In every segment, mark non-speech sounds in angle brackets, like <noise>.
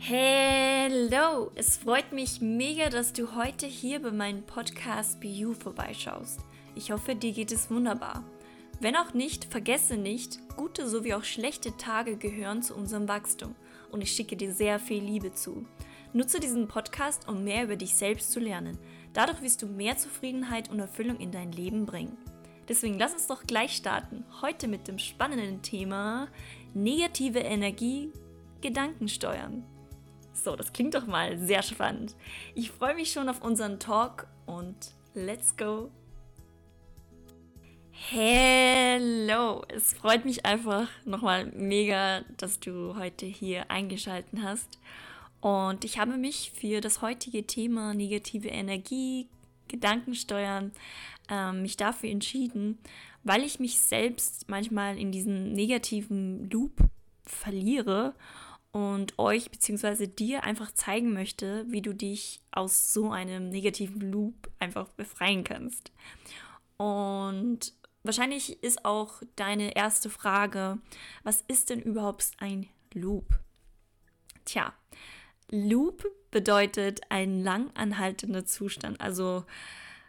Hello! Es freut mich mega, dass du heute hier bei meinem Podcast You vorbeischaust. Ich hoffe, dir geht es wunderbar. Wenn auch nicht, vergesse nicht, gute sowie auch schlechte Tage gehören zu unserem Wachstum und ich schicke dir sehr viel Liebe zu. Nutze diesen Podcast, um mehr über dich selbst zu lernen. Dadurch wirst du mehr Zufriedenheit und Erfüllung in dein Leben bringen. Deswegen lass uns doch gleich starten. Heute mit dem spannenden Thema negative Energie Gedanken steuern. So, das klingt doch mal sehr spannend. Ich freue mich schon auf unseren Talk und let's go. Hello, es freut mich einfach nochmal mega, dass du heute hier eingeschaltet hast. Und ich habe mich für das heutige Thema negative Energie, Gedankensteuern, äh, mich dafür entschieden, weil ich mich selbst manchmal in diesen negativen Loop verliere und euch bzw. dir einfach zeigen möchte, wie du dich aus so einem negativen Loop einfach befreien kannst. Und wahrscheinlich ist auch deine erste Frage, was ist denn überhaupt ein Loop? Tja, Loop bedeutet ein lang anhaltender Zustand. Also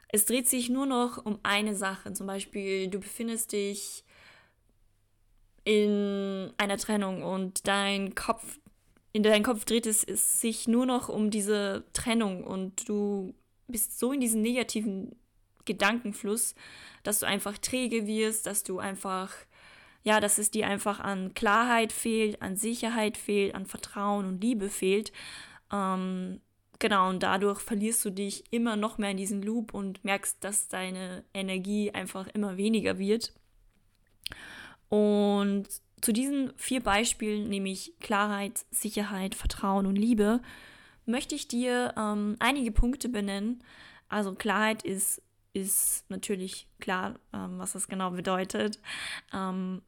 es dreht sich nur noch um eine Sache. Zum Beispiel, du befindest dich in einer Trennung und dein Kopf, in deinem Kopf dreht es, sich nur noch um diese Trennung und du bist so in diesem negativen Gedankenfluss, dass du einfach träge wirst, dass du einfach, ja, dass es dir einfach an Klarheit fehlt, an Sicherheit fehlt, an Vertrauen und Liebe fehlt. Ähm, genau, und dadurch verlierst du dich immer noch mehr in diesen Loop und merkst, dass deine Energie einfach immer weniger wird. Und zu diesen vier Beispielen, nämlich Klarheit, Sicherheit, Vertrauen und Liebe, möchte ich dir ähm, einige Punkte benennen. Also Klarheit ist, ist natürlich klar, ähm, was das genau bedeutet. Ähm,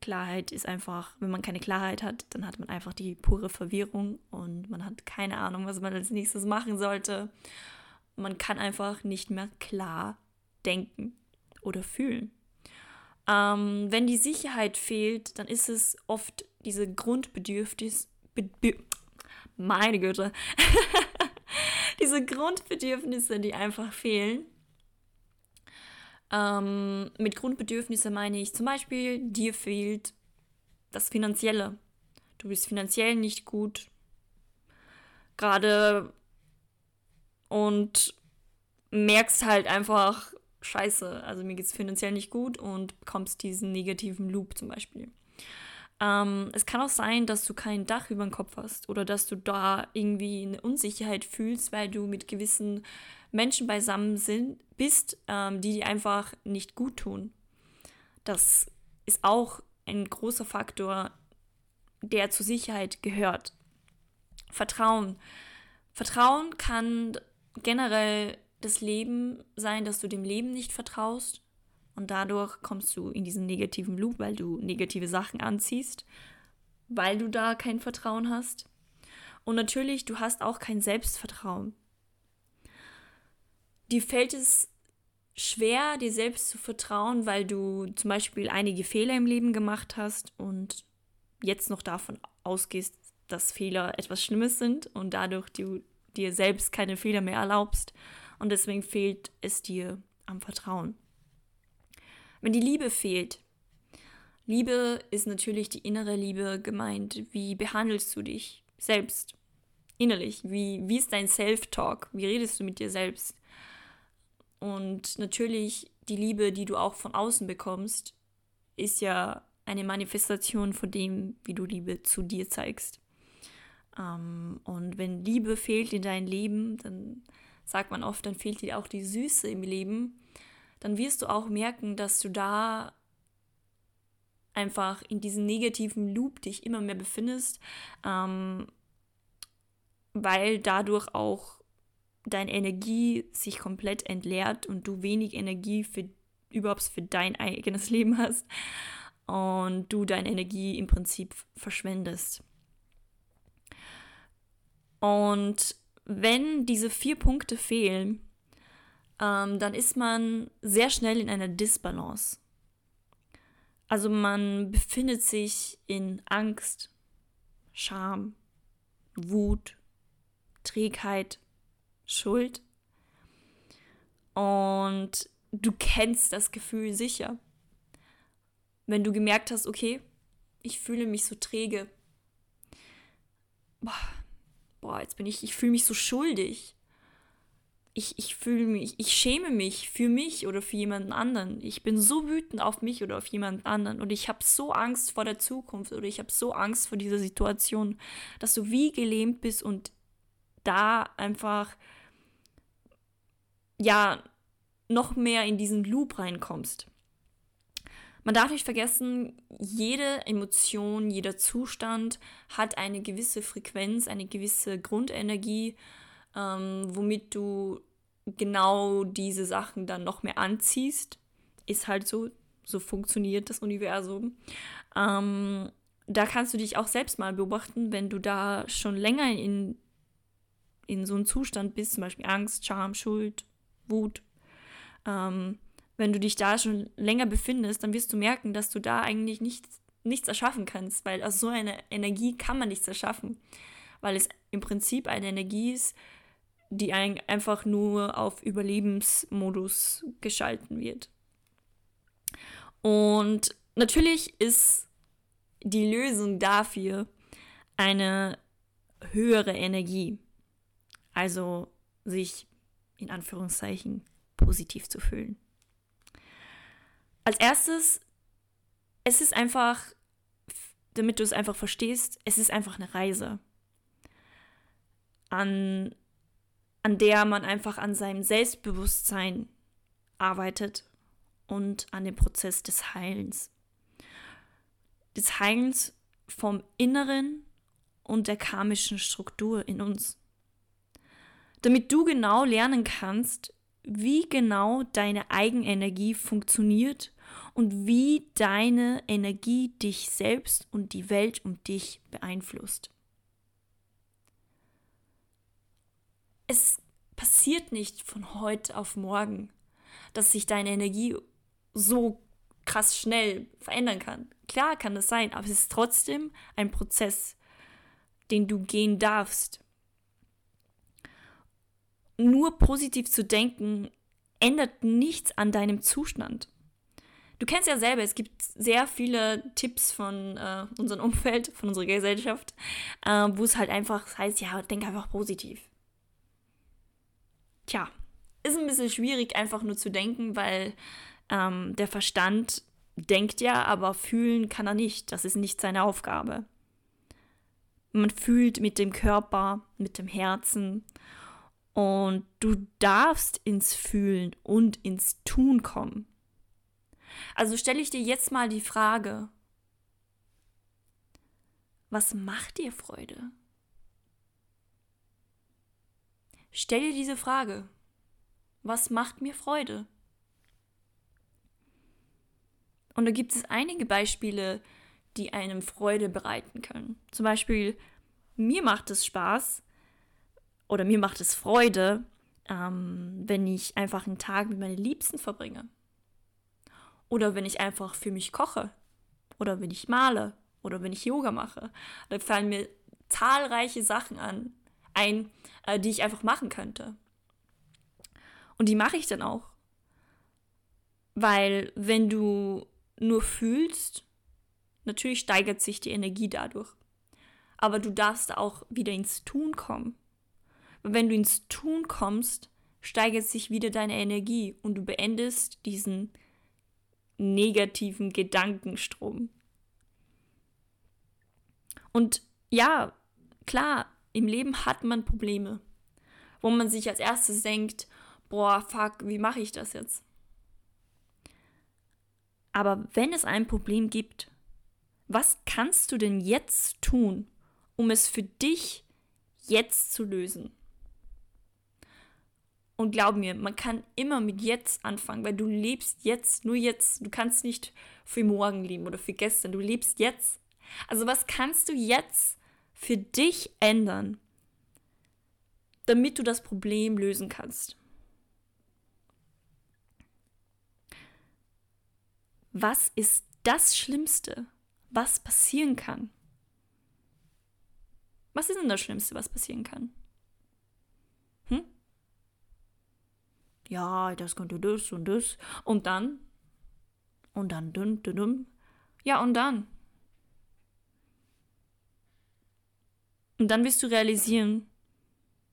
Klarheit ist einfach, wenn man keine Klarheit hat, dann hat man einfach die pure Verwirrung und man hat keine Ahnung, was man als nächstes machen sollte. Man kann einfach nicht mehr klar denken oder fühlen. Ähm, wenn die Sicherheit fehlt, dann ist es oft diese Grundbedürfnis, be, be, meine Güte, <laughs> diese Grundbedürfnisse, die einfach fehlen. Ähm, mit Grundbedürfnisse meine ich zum Beispiel, dir fehlt das Finanzielle. Du bist finanziell nicht gut. Gerade und merkst halt einfach, scheiße, also mir geht es finanziell nicht gut und bekommst diesen negativen Loop zum Beispiel. Ähm, es kann auch sein, dass du kein Dach über dem Kopf hast oder dass du da irgendwie eine Unsicherheit fühlst, weil du mit gewissen Menschen beisammen sind, bist, ähm, die dir einfach nicht gut tun. Das ist auch ein großer Faktor, der zur Sicherheit gehört. Vertrauen. Vertrauen kann generell das Leben sein, dass du dem Leben nicht vertraust und dadurch kommst du in diesen negativen Loop, weil du negative Sachen anziehst, weil du da kein Vertrauen hast. Und natürlich, du hast auch kein Selbstvertrauen. Dir fällt es schwer, dir selbst zu vertrauen, weil du zum Beispiel einige Fehler im Leben gemacht hast und jetzt noch davon ausgehst, dass Fehler etwas Schlimmes sind und dadurch du dir selbst keine Fehler mehr erlaubst und deswegen fehlt es dir am Vertrauen. Wenn die Liebe fehlt, Liebe ist natürlich die innere Liebe gemeint. Wie behandelst du dich selbst innerlich? Wie, wie ist dein Self-Talk? Wie redest du mit dir selbst? Und natürlich die Liebe, die du auch von außen bekommst, ist ja eine Manifestation von dem, wie du Liebe zu dir zeigst. Ähm, und wenn Liebe fehlt in deinem Leben, dann sagt man oft, dann fehlt dir auch die Süße im Leben, dann wirst du auch merken, dass du da einfach in diesem negativen Loop dich immer mehr befindest, ähm, weil dadurch auch deine Energie sich komplett entleert und du wenig Energie für überhaupt für dein eigenes <laughs> Leben hast und du deine Energie im Prinzip verschwendest. Und wenn diese vier Punkte fehlen, ähm, dann ist man sehr schnell in einer Disbalance. Also man befindet sich in Angst, Scham, Wut, Trägheit, Schuld. Und du kennst das Gefühl sicher. Wenn du gemerkt hast, okay, ich fühle mich so träge. Boah, boah jetzt bin ich, ich fühle mich so schuldig. Ich, ich fühle mich, ich schäme mich für mich oder für jemanden anderen. Ich bin so wütend auf mich oder auf jemanden anderen und ich habe so Angst vor der Zukunft oder ich habe so Angst vor dieser Situation, dass du wie gelähmt bist und da einfach ja noch mehr in diesen Loop reinkommst. Man darf nicht vergessen, jede Emotion, jeder Zustand hat eine gewisse Frequenz, eine gewisse Grundenergie, ähm, womit du genau diese Sachen dann noch mehr anziehst. Ist halt so, so funktioniert das Universum. Ähm, da kannst du dich auch selbst mal beobachten, wenn du da schon länger in, in so einem Zustand bist, zum Beispiel Angst, Scham, Schuld, Wut. Ähm, wenn du dich da schon länger befindest, dann wirst du merken, dass du da eigentlich nichts, nichts erschaffen kannst, weil aus so einer Energie kann man nichts erschaffen, weil es im Prinzip eine Energie ist, die ein, einfach nur auf Überlebensmodus geschalten wird. Und natürlich ist die Lösung dafür eine höhere Energie, also sich in Anführungszeichen positiv zu fühlen. Als erstes, es ist einfach, damit du es einfach verstehst, es ist einfach eine Reise, an, an der man einfach an seinem Selbstbewusstsein arbeitet und an dem Prozess des Heilens. Des Heilens vom Inneren und der karmischen Struktur in uns. Damit du genau lernen kannst, wie genau deine Eigenenergie funktioniert und wie deine Energie dich selbst und die Welt um dich beeinflusst. Es passiert nicht von heute auf morgen, dass sich deine Energie so krass schnell verändern kann. Klar kann das sein, aber es ist trotzdem ein Prozess, den du gehen darfst. Nur positiv zu denken ändert nichts an deinem Zustand. Du kennst ja selber, es gibt sehr viele Tipps von äh, unserem Umfeld, von unserer Gesellschaft, äh, wo es halt einfach heißt, ja, denk einfach positiv. Tja, ist ein bisschen schwierig, einfach nur zu denken, weil ähm, der Verstand denkt ja, aber fühlen kann er nicht. Das ist nicht seine Aufgabe. Man fühlt mit dem Körper, mit dem Herzen und du darfst ins Fühlen und ins Tun kommen. Also stelle ich dir jetzt mal die Frage, was macht dir Freude? Stell dir diese Frage. Was macht mir Freude? Und da gibt es einige Beispiele, die einem Freude bereiten können. Zum Beispiel, mir macht es Spaß oder mir macht es Freude, ähm, wenn ich einfach einen Tag mit meinen Liebsten verbringe. Oder wenn ich einfach für mich koche. Oder wenn ich male. Oder wenn ich Yoga mache. Da fallen mir zahlreiche Sachen an, ein, äh, die ich einfach machen könnte. Und die mache ich dann auch. Weil wenn du nur fühlst, natürlich steigert sich die Energie dadurch. Aber du darfst auch wieder ins Tun kommen. Wenn du ins Tun kommst, steigert sich wieder deine Energie und du beendest diesen negativen Gedankenstrom. Und ja, klar, im Leben hat man Probleme, wo man sich als erstes denkt, boah, fuck, wie mache ich das jetzt? Aber wenn es ein Problem gibt, was kannst du denn jetzt tun, um es für dich jetzt zu lösen? Und glaub mir, man kann immer mit jetzt anfangen, weil du lebst jetzt, nur jetzt. Du kannst nicht für morgen leben oder für gestern. Du lebst jetzt. Also was kannst du jetzt für dich ändern, damit du das Problem lösen kannst? Was ist das Schlimmste, was passieren kann? Was ist denn das Schlimmste, was passieren kann? Ja, das könnte das und das. Und dann? Und dann, dünn, dünn, dünn. Ja, und dann? Und dann wirst du realisieren,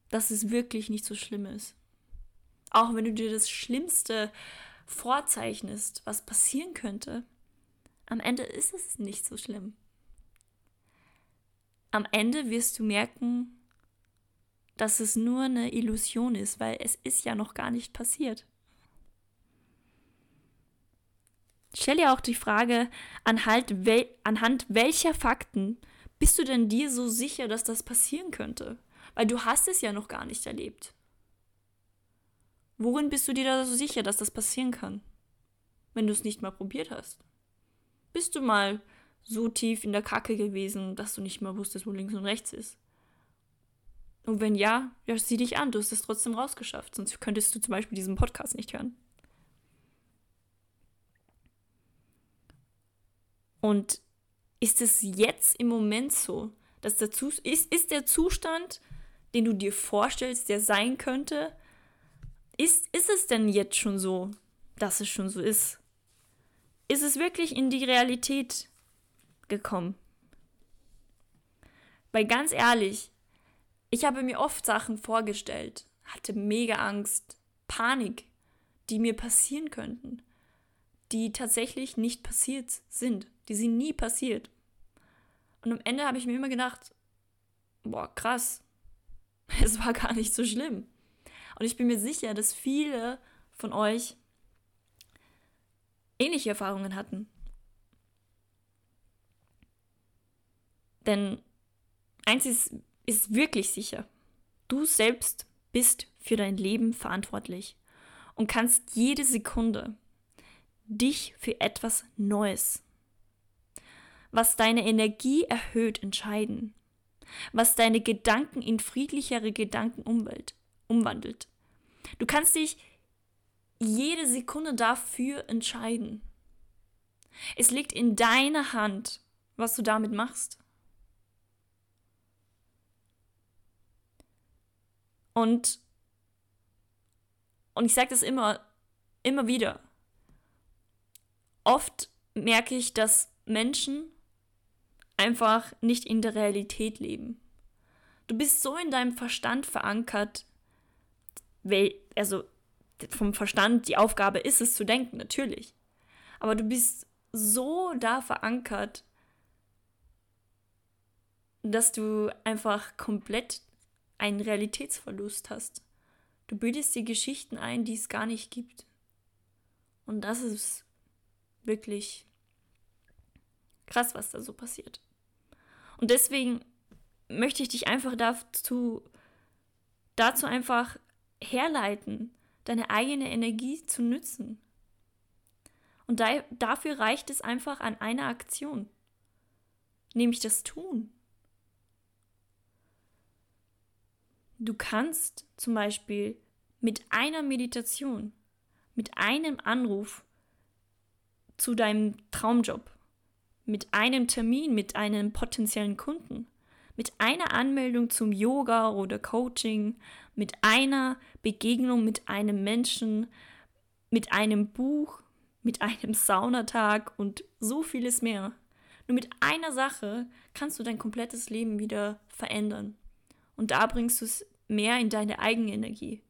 dass es wirklich nicht so schlimm ist. Auch wenn du dir das Schlimmste vorzeichnest, was passieren könnte, am Ende ist es nicht so schlimm. Am Ende wirst du merken, dass es nur eine Illusion ist, weil es ist ja noch gar nicht passiert. Stell dir auch die Frage, anhand, wel anhand welcher Fakten bist du denn dir so sicher, dass das passieren könnte? Weil du hast es ja noch gar nicht erlebt. Worin bist du dir da so sicher, dass das passieren kann, wenn du es nicht mal probiert hast? Bist du mal so tief in der Kacke gewesen, dass du nicht mal wusstest, wo links und rechts ist? Und wenn ja, ja, sieh dich an, du hast es trotzdem rausgeschafft, sonst könntest du zum Beispiel diesen Podcast nicht hören. Und ist es jetzt im Moment so, dass der ist, ist der Zustand, den du dir vorstellst, der sein könnte, ist, ist es denn jetzt schon so, dass es schon so ist? Ist es wirklich in die Realität gekommen? Weil ganz ehrlich, ich habe mir oft Sachen vorgestellt, hatte mega Angst, Panik, die mir passieren könnten, die tatsächlich nicht passiert sind, die sind nie passiert. Und am Ende habe ich mir immer gedacht, boah, krass, <laughs> es war gar nicht so schlimm. Und ich bin mir sicher, dass viele von euch ähnliche Erfahrungen hatten. Denn eins ist, ist wirklich sicher. Du selbst bist für dein Leben verantwortlich und kannst jede Sekunde dich für etwas Neues, was deine Energie erhöht, entscheiden, was deine Gedanken in friedlichere Gedanken umwandelt. Du kannst dich jede Sekunde dafür entscheiden. Es liegt in deiner Hand, was du damit machst. Und, und ich sage das immer, immer wieder. Oft merke ich, dass Menschen einfach nicht in der Realität leben. Du bist so in deinem Verstand verankert, also vom Verstand, die Aufgabe ist es zu denken, natürlich. Aber du bist so da verankert, dass du einfach komplett einen Realitätsverlust hast. Du bildest dir Geschichten ein, die es gar nicht gibt. Und das ist wirklich krass, was da so passiert. Und deswegen möchte ich dich einfach dazu, dazu einfach herleiten, deine eigene Energie zu nützen. Und da, dafür reicht es einfach an einer Aktion, nämlich das Tun. Du kannst zum Beispiel mit einer Meditation, mit einem Anruf zu deinem Traumjob, mit einem Termin mit einem potenziellen Kunden, mit einer Anmeldung zum Yoga oder Coaching, mit einer Begegnung mit einem Menschen, mit einem Buch, mit einem Saunatag und so vieles mehr. Nur mit einer Sache kannst du dein komplettes Leben wieder verändern. Und da bringst du es mehr in deine eigene Energie.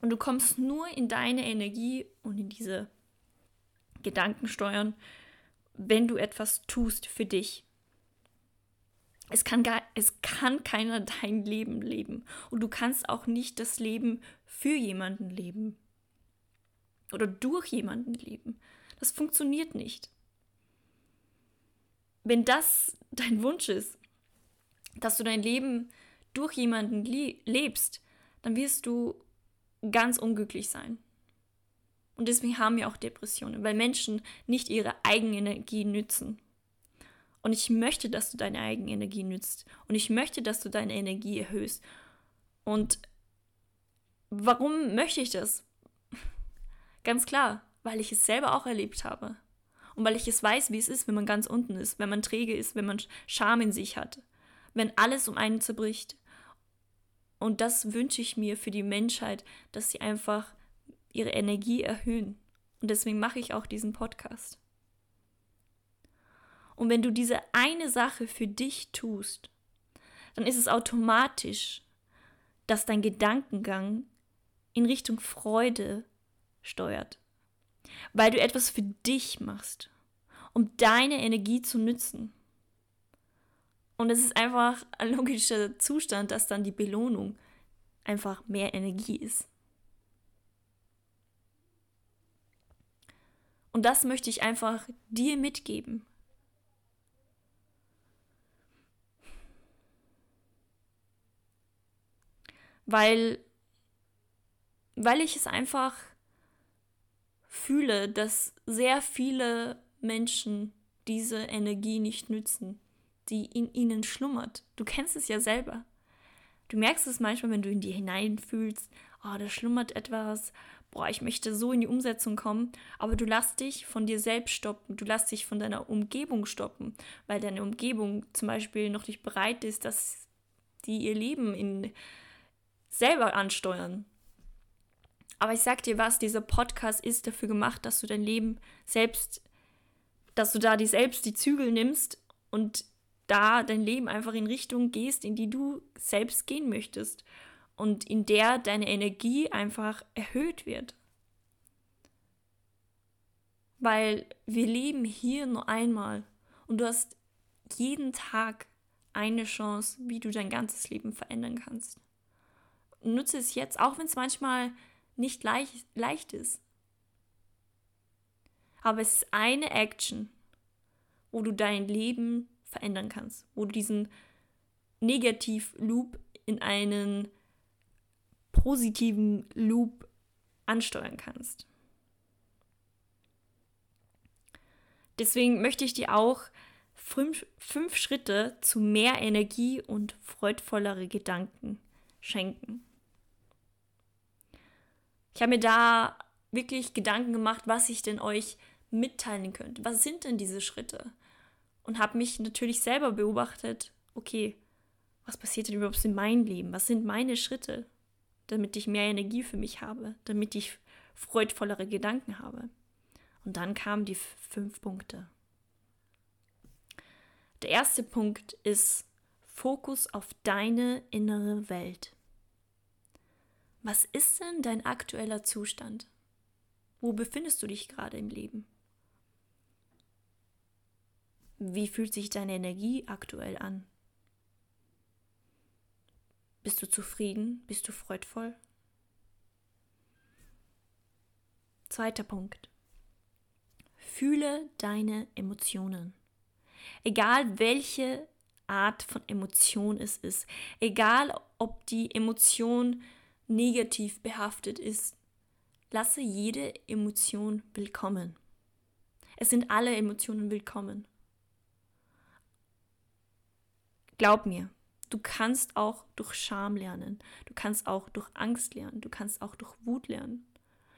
Und du kommst nur in deine Energie und in diese Gedanken steuern, wenn du etwas tust für dich. Es kann, gar, es kann keiner dein Leben leben. Und du kannst auch nicht das Leben für jemanden leben. Oder durch jemanden leben. Das funktioniert nicht. Wenn das dein Wunsch ist, dass du dein Leben durch jemanden lebst, dann wirst du ganz unglücklich sein. Und deswegen haben wir auch Depressionen, weil Menschen nicht ihre Eigenenergie nützen. Und ich möchte, dass du deine Eigenenergie nützt. Und ich möchte, dass du deine Energie erhöhst. Und warum möchte ich das? <laughs> Ganz klar, weil ich es selber auch erlebt habe. Und weil ich es weiß, wie es ist, wenn man ganz unten ist, wenn man träge ist, wenn man Scham in sich hat. Wenn alles um einen zerbricht. Und das wünsche ich mir für die Menschheit, dass sie einfach ihre Energie erhöhen. Und deswegen mache ich auch diesen Podcast. Und wenn du diese eine Sache für dich tust, dann ist es automatisch, dass dein Gedankengang in Richtung Freude steuert. Weil du etwas für dich machst, um deine Energie zu nützen. Und es ist einfach ein logischer Zustand, dass dann die Belohnung einfach mehr Energie ist. Und das möchte ich einfach dir mitgeben. Weil, weil ich es einfach fühle, dass sehr viele Menschen diese Energie nicht nützen, die in ihnen schlummert. Du kennst es ja selber. Du merkst es manchmal, wenn du in dir hineinfühlst, oh, da schlummert etwas, boah, ich möchte so in die Umsetzung kommen, aber du lässt dich von dir selbst stoppen, du lässt dich von deiner Umgebung stoppen, weil deine Umgebung zum Beispiel noch nicht bereit ist, dass die ihr Leben in selber ansteuern. Aber ich sag dir was, dieser Podcast ist dafür gemacht, dass du dein Leben selbst, dass du da die selbst die Zügel nimmst und da dein Leben einfach in Richtung gehst, in die du selbst gehen möchtest und in der deine Energie einfach erhöht wird. Weil wir leben hier nur einmal und du hast jeden Tag eine Chance, wie du dein ganzes Leben verändern kannst. Nutze es jetzt, auch wenn es manchmal nicht leicht, leicht ist. Aber es ist eine Action, wo du dein Leben verändern kannst, wo du diesen Negativ-Loop in einen positiven Loop ansteuern kannst. Deswegen möchte ich dir auch fünf, fünf Schritte zu mehr Energie und freudvollere Gedanken schenken. Ich habe mir da wirklich Gedanken gemacht, was ich denn euch mitteilen könnte. Was sind denn diese Schritte? Und habe mich natürlich selber beobachtet, okay, was passiert denn überhaupt in meinem Leben? Was sind meine Schritte, damit ich mehr Energie für mich habe, damit ich freudvollere Gedanken habe? Und dann kamen die fünf Punkte. Der erste Punkt ist Fokus auf deine innere Welt. Was ist denn dein aktueller Zustand? Wo befindest du dich gerade im Leben? Wie fühlt sich deine Energie aktuell an? Bist du zufrieden? Bist du freudvoll? Zweiter Punkt. Fühle deine Emotionen. Egal welche Art von Emotion es ist, egal ob die Emotion negativ behaftet ist, lasse jede Emotion willkommen. Es sind alle Emotionen willkommen. Glaub mir, du kannst auch durch Scham lernen. Du kannst auch durch Angst lernen. Du kannst auch durch Wut lernen.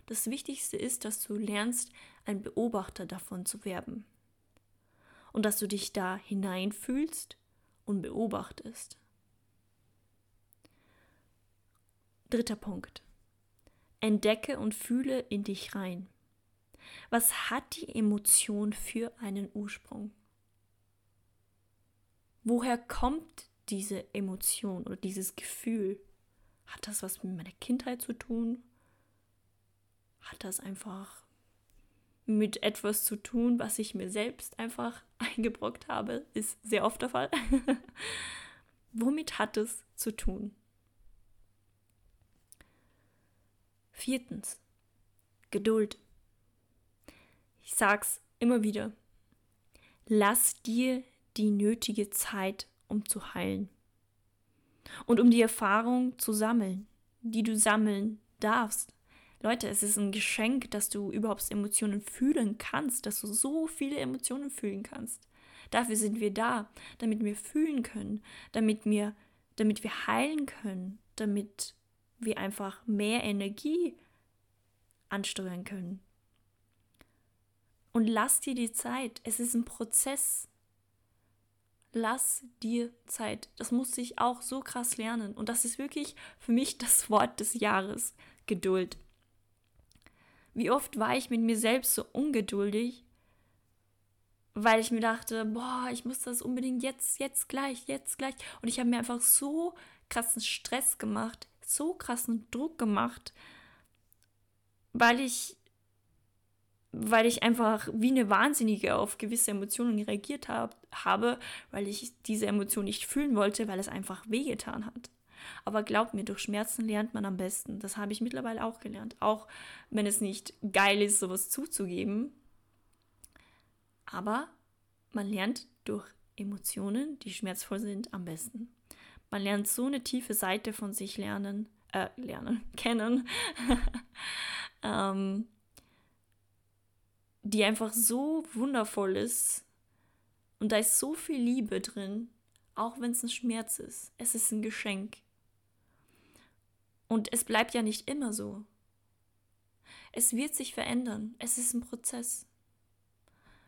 Das Wichtigste ist, dass du lernst, ein Beobachter davon zu werden. Und dass du dich da hineinfühlst und beobachtest. Dritter Punkt. Entdecke und fühle in dich rein. Was hat die Emotion für einen Ursprung? Woher kommt diese Emotion oder dieses Gefühl? Hat das was mit meiner Kindheit zu tun? Hat das einfach mit etwas zu tun, was ich mir selbst einfach <laughs> eingebrockt habe? Ist sehr oft der Fall. <laughs> Womit hat es zu tun? Viertens, Geduld. Ich sag's immer wieder. Lass dir die nötige Zeit, um zu heilen. Und um die Erfahrung zu sammeln, die du sammeln darfst. Leute, es ist ein Geschenk, dass du überhaupt Emotionen fühlen kannst, dass du so viele Emotionen fühlen kannst. Dafür sind wir da, damit wir fühlen können, damit wir, damit wir heilen können, damit wir einfach mehr Energie ansteuern können. Und lass dir die Zeit. Es ist ein Prozess. Lass dir Zeit. Das muss ich auch so krass lernen. Und das ist wirklich für mich das Wort des Jahres, Geduld. Wie oft war ich mit mir selbst so ungeduldig, weil ich mir dachte, boah, ich muss das unbedingt jetzt, jetzt gleich, jetzt gleich. Und ich habe mir einfach so krassen Stress gemacht, so krassen Druck gemacht, weil ich weil ich einfach wie eine Wahnsinnige auf gewisse Emotionen reagiert hab, habe, weil ich diese Emotion nicht fühlen wollte, weil es einfach wehgetan hat. Aber glaubt mir, durch Schmerzen lernt man am besten. Das habe ich mittlerweile auch gelernt. Auch wenn es nicht geil ist, sowas zuzugeben. Aber man lernt durch Emotionen, die schmerzvoll sind, am besten. Man lernt so eine tiefe Seite von sich lernen, äh, lernen, <laughs> kennen. <laughs> ähm, die einfach so wundervoll ist. Und da ist so viel Liebe drin, auch wenn es ein Schmerz ist. Es ist ein Geschenk. Und es bleibt ja nicht immer so. Es wird sich verändern. Es ist ein Prozess.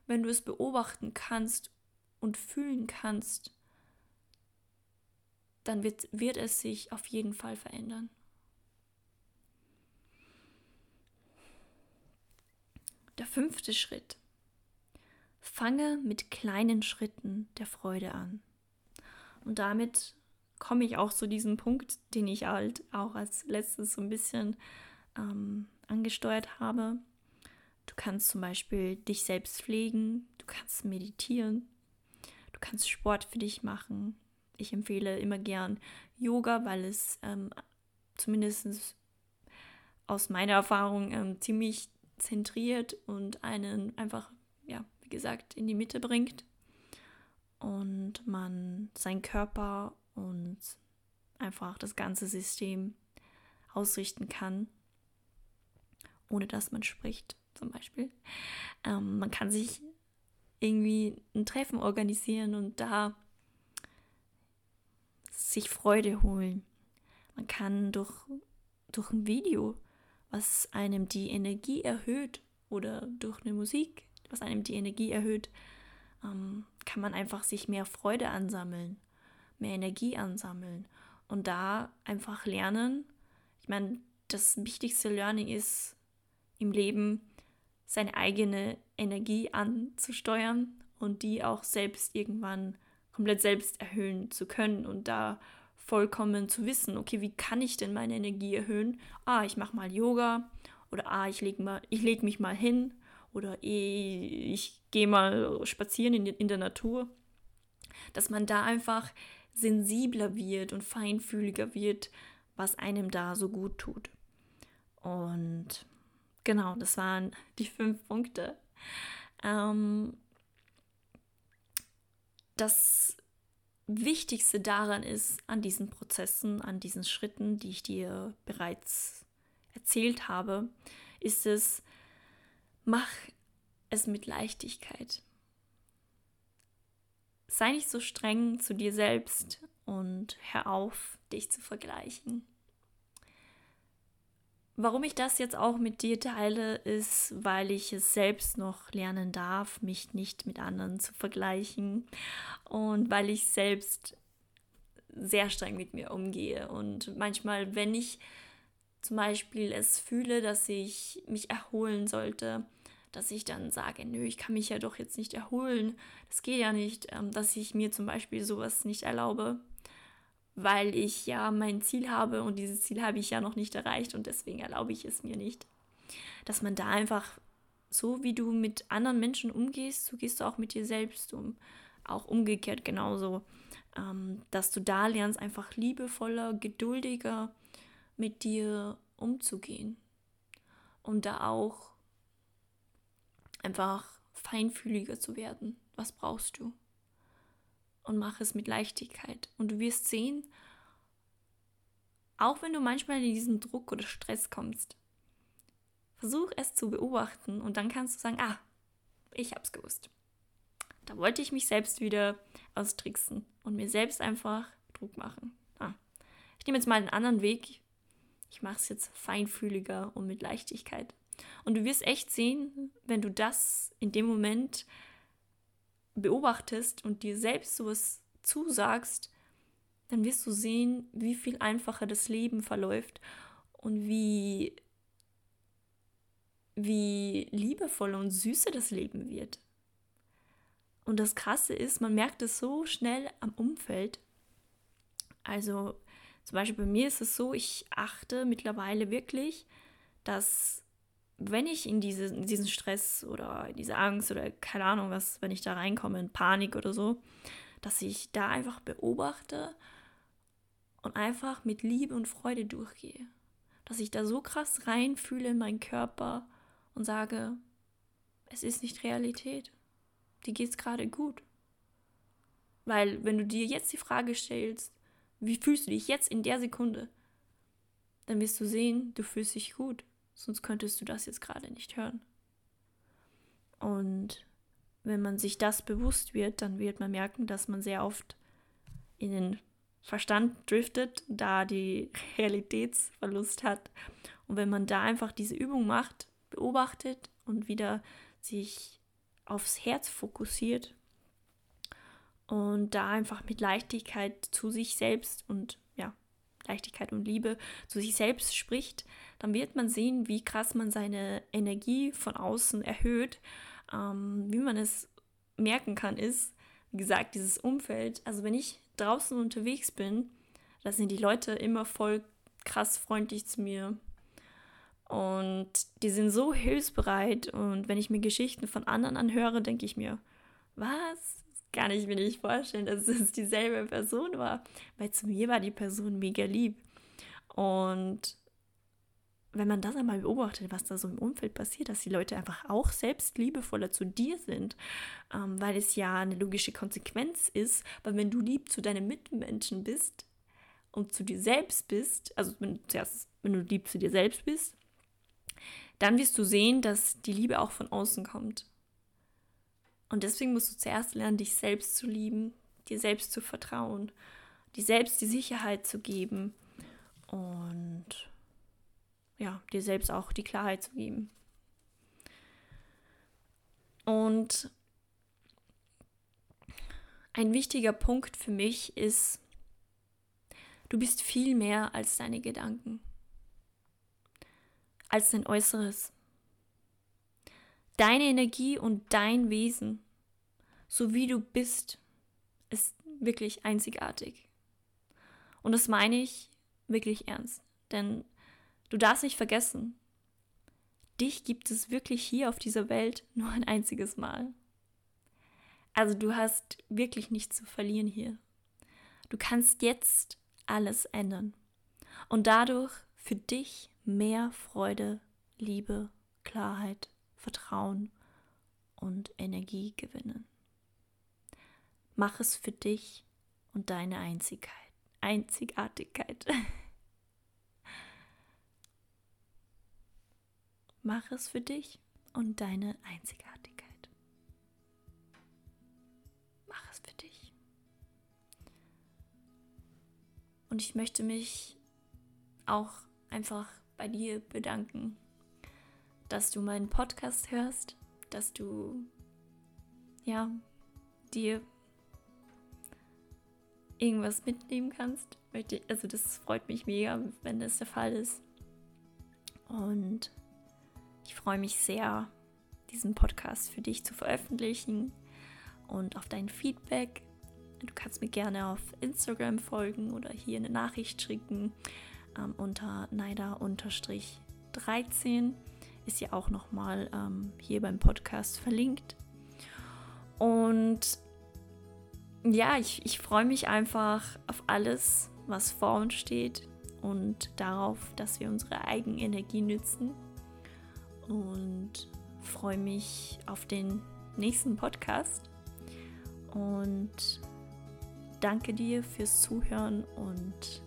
Wenn du es beobachten kannst und fühlen kannst, dann wird, wird es sich auf jeden Fall verändern. Der fünfte Schritt. Fange mit kleinen Schritten der Freude an. Und damit komme ich auch zu diesem Punkt, den ich halt auch als letztes so ein bisschen ähm, angesteuert habe. Du kannst zum Beispiel dich selbst pflegen, du kannst meditieren, du kannst Sport für dich machen. Ich empfehle immer gern Yoga, weil es ähm, zumindest aus meiner Erfahrung ähm, ziemlich zentriert und einen einfach, ja, wie gesagt, in die Mitte bringt und man seinen Körper und einfach das ganze System ausrichten kann, ohne dass man spricht, zum Beispiel. Ähm, man kann sich irgendwie ein Treffen organisieren und da sich Freude holen. Man kann durch, durch ein Video was einem die Energie erhöht oder durch eine Musik, was einem die Energie erhöht, ähm, kann man einfach sich mehr Freude ansammeln, mehr Energie ansammeln und da einfach lernen. Ich meine, das wichtigste Learning ist im Leben, seine eigene Energie anzusteuern und die auch selbst irgendwann komplett selbst erhöhen zu können und da vollkommen zu wissen, okay, wie kann ich denn meine Energie erhöhen? Ah, ich mache mal Yoga oder ah, ich lege leg mich mal hin oder eh, ich gehe mal spazieren in, in der Natur. Dass man da einfach sensibler wird und feinfühliger wird, was einem da so gut tut. Und genau, das waren die fünf Punkte. Ähm, das Wichtigste daran ist, an diesen Prozessen, an diesen Schritten, die ich dir bereits erzählt habe, ist es, mach es mit Leichtigkeit. Sei nicht so streng zu dir selbst und hör auf, dich zu vergleichen. Warum ich das jetzt auch mit dir teile, ist, weil ich es selbst noch lernen darf, mich nicht mit anderen zu vergleichen. Und weil ich selbst sehr streng mit mir umgehe. Und manchmal, wenn ich zum Beispiel es fühle, dass ich mich erholen sollte, dass ich dann sage, nö, ich kann mich ja doch jetzt nicht erholen, das geht ja nicht, ähm, dass ich mir zum Beispiel sowas nicht erlaube, weil ich ja mein Ziel habe und dieses Ziel habe ich ja noch nicht erreicht und deswegen erlaube ich es mir nicht. Dass man da einfach so wie du mit anderen Menschen umgehst, so gehst du auch mit dir selbst um. Auch umgekehrt genauso. Ähm, dass du da lernst, einfach liebevoller, geduldiger mit dir umzugehen. Und da auch einfach feinfühliger zu werden. Was brauchst du? Und mach es mit Leichtigkeit. Und du wirst sehen, auch wenn du manchmal in diesen Druck oder Stress kommst, versuch es zu beobachten und dann kannst du sagen, ah, ich hab's gewusst. Da wollte ich mich selbst wieder austricksen und mir selbst einfach Druck machen. Ah, ich nehme jetzt mal einen anderen Weg. Ich mache es jetzt feinfühliger und mit Leichtigkeit. Und du wirst echt sehen, wenn du das in dem Moment beobachtest und dir selbst sowas zusagst, dann wirst du sehen, wie viel einfacher das Leben verläuft und wie, wie liebevoll und süßer das Leben wird. Und das Krasse ist, man merkt es so schnell am Umfeld. Also zum Beispiel bei mir ist es so, ich achte mittlerweile wirklich, dass wenn ich in, diese, in diesen Stress oder in diese Angst oder keine Ahnung was, wenn ich da reinkomme in Panik oder so, dass ich da einfach beobachte und einfach mit Liebe und Freude durchgehe. Dass ich da so krass reinfühle in meinen Körper und sage, es ist nicht Realität. Dir geht's gerade gut. Weil wenn du dir jetzt die Frage stellst, wie fühlst du dich jetzt in der Sekunde, dann wirst du sehen, du fühlst dich gut. Sonst könntest du das jetzt gerade nicht hören. Und wenn man sich das bewusst wird, dann wird man merken, dass man sehr oft in den Verstand driftet, da die <laughs> Realitätsverlust hat. Und wenn man da einfach diese Übung macht, beobachtet und wieder sich aufs Herz fokussiert und da einfach mit Leichtigkeit zu sich selbst und Leichtigkeit und Liebe zu sich selbst spricht, dann wird man sehen, wie krass man seine Energie von außen erhöht. Ähm, wie man es merken kann, ist, wie gesagt, dieses Umfeld. Also wenn ich draußen unterwegs bin, da sind die Leute immer voll krass freundlich zu mir. Und die sind so hilfsbereit. Und wenn ich mir Geschichten von anderen anhöre, denke ich mir, was? Kann ich mir nicht vorstellen, dass es dieselbe Person war. Weil zu mir war die Person mega lieb. Und wenn man das einmal beobachtet, was da so im Umfeld passiert, dass die Leute einfach auch selbst liebevoller zu dir sind, ähm, weil es ja eine logische Konsequenz ist, weil wenn du lieb zu deinen Mitmenschen bist und zu dir selbst bist, also wenn, zuerst, wenn du lieb zu dir selbst bist, dann wirst du sehen, dass die Liebe auch von außen kommt. Und deswegen musst du zuerst lernen, dich selbst zu lieben, dir selbst zu vertrauen, dir selbst die Sicherheit zu geben und ja, dir selbst auch die Klarheit zu geben. Und ein wichtiger Punkt für mich ist, du bist viel mehr als deine Gedanken, als dein Äußeres. Deine Energie und dein Wesen, so wie du bist, ist wirklich einzigartig. Und das meine ich wirklich ernst. Denn Du darfst nicht vergessen, dich gibt es wirklich hier auf dieser Welt <laughs> nur ein einziges Mal. Also du hast wirklich nichts zu verlieren hier. Du kannst jetzt alles ändern und dadurch für dich mehr Freude, Liebe, Klarheit, Vertrauen und Energie gewinnen. Mach es für dich und deine Einzigkeit, Einzigartigkeit. <laughs> Mach es für dich und deine Einzigartigkeit. Mach es für dich. Und ich möchte mich auch einfach bei dir bedanken, dass du meinen Podcast hörst, dass du ja dir irgendwas mitnehmen kannst. Also das freut mich mega, wenn das der Fall ist. Und ich freue mich sehr, diesen Podcast für dich zu veröffentlichen und auf dein Feedback. Du kannst mir gerne auf Instagram folgen oder hier eine Nachricht schicken ähm, unter Neider-13. Ist ja auch nochmal ähm, hier beim Podcast verlinkt. Und ja, ich, ich freue mich einfach auf alles, was vor uns steht und darauf, dass wir unsere Eigenenergie nützen und freue mich auf den nächsten Podcast und danke dir fürs Zuhören und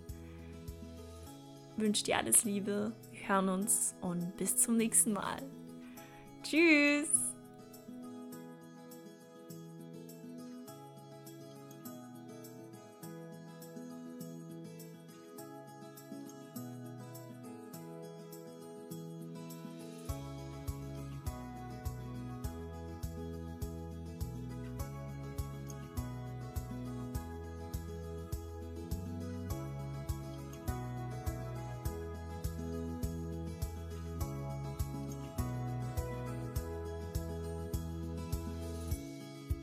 wünsche dir alles Liebe. Hören uns und bis zum nächsten Mal. Tschüss!